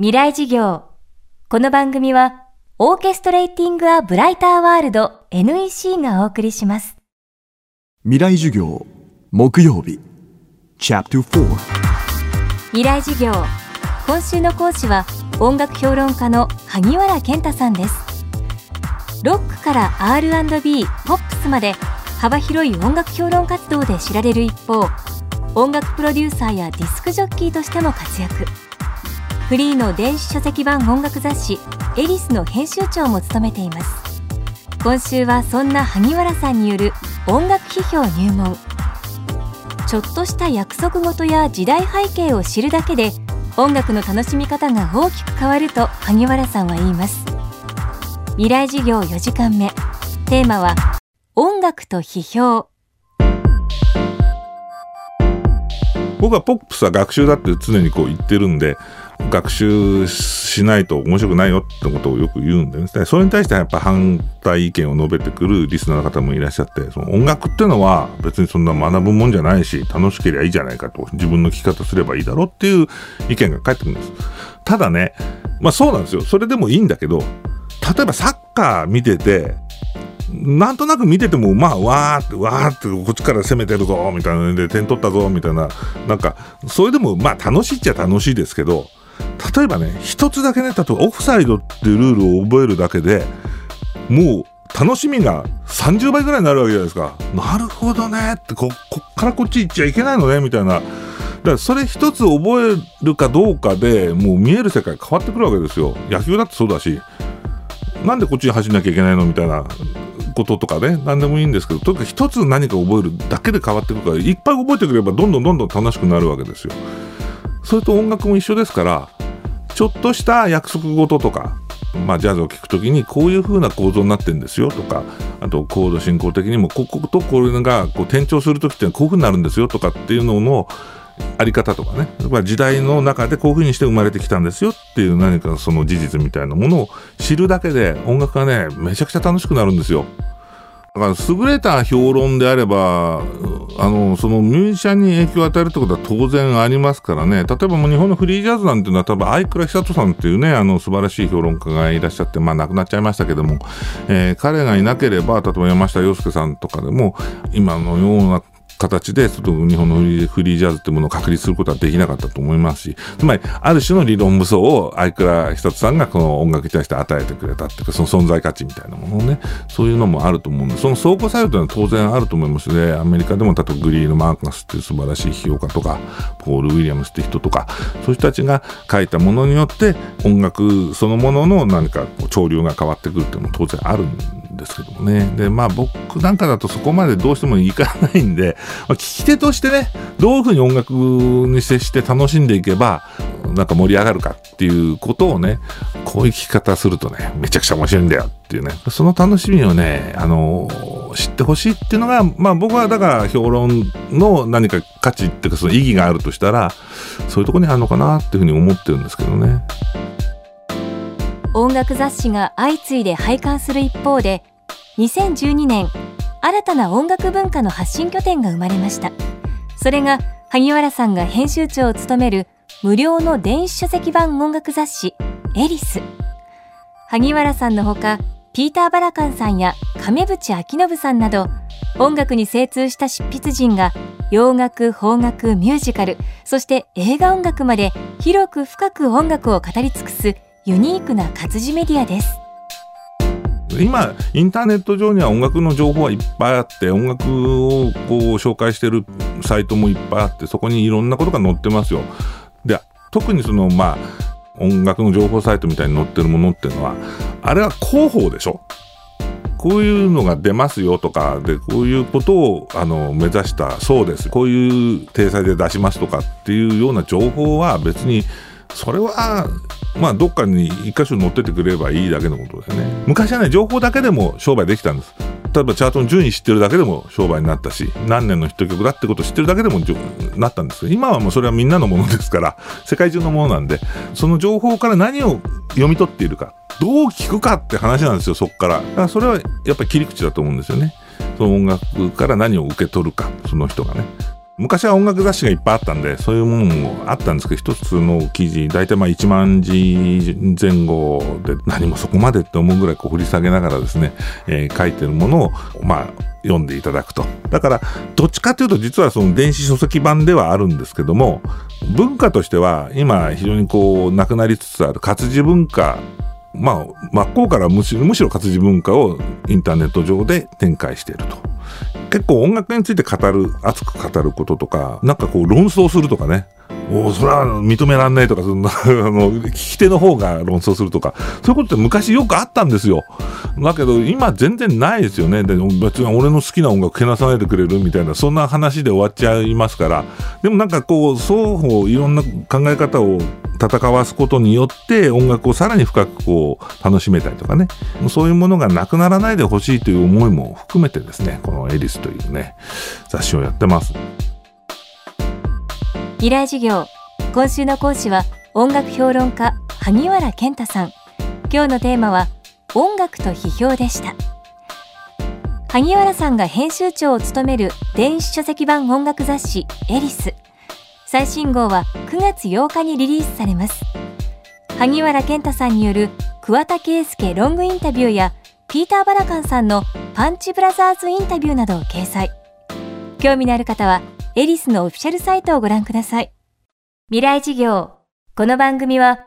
未来事業。この番組は、オーケストレーティング・ア・ブライター・ワールド NEC がお送りします。未来授業木曜日チャプター未来事業。今週の講師は、音楽評論家の萩原健太さんです。ロックから R&B、ポップスまで幅広い音楽評論活動で知られる一方、音楽プロデューサーやディスクジョッキーとしても活躍。フリーの電子書籍版音楽雑誌エリスの編集長も務めています。今週はそんな萩原さんによる音楽批評入門。ちょっとした約束事や時代背景を知るだけで音楽の楽しみ方が大きく変わると萩原さんは言います。未来事業4時間目。テーマは音楽と批評。僕はポップスは学習だって常にこう言ってるんで学習しないと面白くないよってことをよく言うんでね。それに対してやっぱ反対意見を述べてくるリスナーの方もいらっしゃって、その音楽っていうのは別にそんな学ぶもんじゃないし、楽しければいいじゃないかと、自分の聴き方すればいいだろうっていう意見が返ってくるんです。ただね、まあそうなんですよ。それでもいいんだけど、例えばサッカー見てて、なんとなく見てても、まあ、わーって、わーって、こっちから攻めてるぞ、みたいなで、点取ったぞ、みたいな、なんか、それでも、まあ、楽しいっちゃ楽しいですけど、例えばね、一つだけね、例えばオフサイドっていうルールを覚えるだけでもう楽しみが30倍ぐらいになるわけじゃないですか。なるほどねってこ、こっからこっち行っちゃいけないのねみたいな。だからそれ一つ覚えるかどうかでもう見える世界変わってくるわけですよ。野球だってそうだし。なんでこっちに走んなきゃいけないの？みたいなこととかね、何でもいいんですけど、とにかく一つ何か覚えるだけで変わってくるから、いっぱい覚えてくればどんどんどんどん楽しくなるわけですよ。それと音楽も一緒ですから、ちょっとした約束事とか、まあ、ジャズを聴くときにこういう風な構造になってるんですよとか、あとコード進行的にもこことこれがこう転調するときってこういう風になるんですよとかっていうののあり方とかね、まあ時代の中でこういう風にして生まれてきたんですよっていう何かその事実みたいなものを知るだけで音楽がね、めちゃくちゃ楽しくなるんですよ。だから優れた評論であれば、あの、そのミュージシャンに影響を与えるってことは当然ありますからね。例えばもう日本のフリージャズなんていうのは多分相倉久人さんっていうね、あの素晴らしい評論家がいらっしゃって、まあ亡くなっちゃいましたけども、えー、彼がいなければ、例えば山下洋介さんとかでも、今のような形で、ちょっと日本のフリージャズってものを確立することはできなかったと思いますし、つまり、ある種の理論武装を相倉一つさんがこの音楽に対して与えてくれたっていうか、その存在価値みたいなものをね、そういうのもあると思うんで、その相互作用というのは当然あると思いますね。アメリカでも例えばグリーのマーカスっていう素晴らしい批評家とか、ポール・ウィリアムスって人とか、そういう人たちが書いたものによって音楽そのものの何か潮流が変わってくるっていうのも当然あるんでですけどもね。で、まあ僕なんかだとそこまでどうしてもいかないんで、まあ、聞き手としてね、どういうふうに音楽に接して楽しんでいけば、なんか盛り上がるかっていうことをね、こういう聞き方するとね、めちゃくちゃ面白いんだよっていうね、その楽しみをね、あの、知ってほしいっていうのが、まあ僕はだから評論の何か価値っていうかその意義があるとしたら、そういうとこにあるのかなっていうふうに思ってるんですけどね。音楽雑誌が相次いで廃刊する一方で2012年新たな音楽文化の発信拠点が生まれました。それが萩原さんが編集長を務める無料の電子書籍版音楽雑誌エリス。萩原さんのほかピーター・バラカンさんや亀渕明信さんなど音楽に精通した執筆陣が洋楽、邦楽、ミュージカル、そして映画音楽まで広く深く音楽を語り尽くすユニークな活字メディアです。今インターネット上には音楽の情報はいっぱいあって音楽をこう紹介してるサイトもいっぱいあってそこにいろんなことが載ってますよ。で特にそのまあ音楽の情報サイトみたいに載ってるものっていうのはあれは広報でしょ。こういうのが出ますよとかでこういうことをあの目指したそうです。こういう体裁で出しますとかっていうような情報は別にそれはまあどっかに一箇所載っててくれればいいだけのことだよね。昔はね情報だけでも商売できたんです。例えばチャートの順位知ってるだけでも商売になったし何年のヒット曲だってことを知ってるだけでもなったんです今はもうそれはみんなのものですから 世界中のものなんでその情報から何を読み取っているかどう聞くかって話なんですよそこから。だからそれはやっぱり切り口だと思うんですよね。その音楽から何を受け取るかその人がね。昔は音楽雑誌がいっぱいあったんでそういうものもあったんですけど一つの記事大体まあ1万字前後で何もそこまでって思うぐらいこう掘り下げながらですね、えー、書いてるものをまあ読んでいただくと。だから、どっちかというと実はその電子書籍版ではあるんですけども、文化としては今非常にこう、なくなりつつある活字文化まあ、真っ向からむしむしろ活字文化をインターネット上で展開していると。結構音楽について語る、熱く語ることとか、なんかこう論争するとかね。おそれは認めらんないとか、そんな、あの、聞き手の方が論争するとか、そういうことって昔よくあったんですよ。だけど、今全然ないですよね。で、別に俺の好きな音楽けなさないでくれるみたいな、そんな話で終わっちゃいますから。でもなんかこう、双方いろんな考え方を戦わすことによって音楽をさらに深くこう楽しめたりとかねそういうものがなくならないでほしいという思いも含めてですねこの「エリス」というね雑誌をやってます未来授業今週の講師は音楽評論家萩原健太さん今日のテーマは音楽と批評でした。萩原さんが編集長を務める電子書籍版音楽雑誌エリス。最新号は9月8日にリリースされます。萩原健太さんによる桑田佳祐ロングインタビューやピーター・バラカンさんのパンチブラザーズインタビューなどを掲載。興味のある方はエリスのオフィシャルサイトをご覧ください。未来事業。この番組は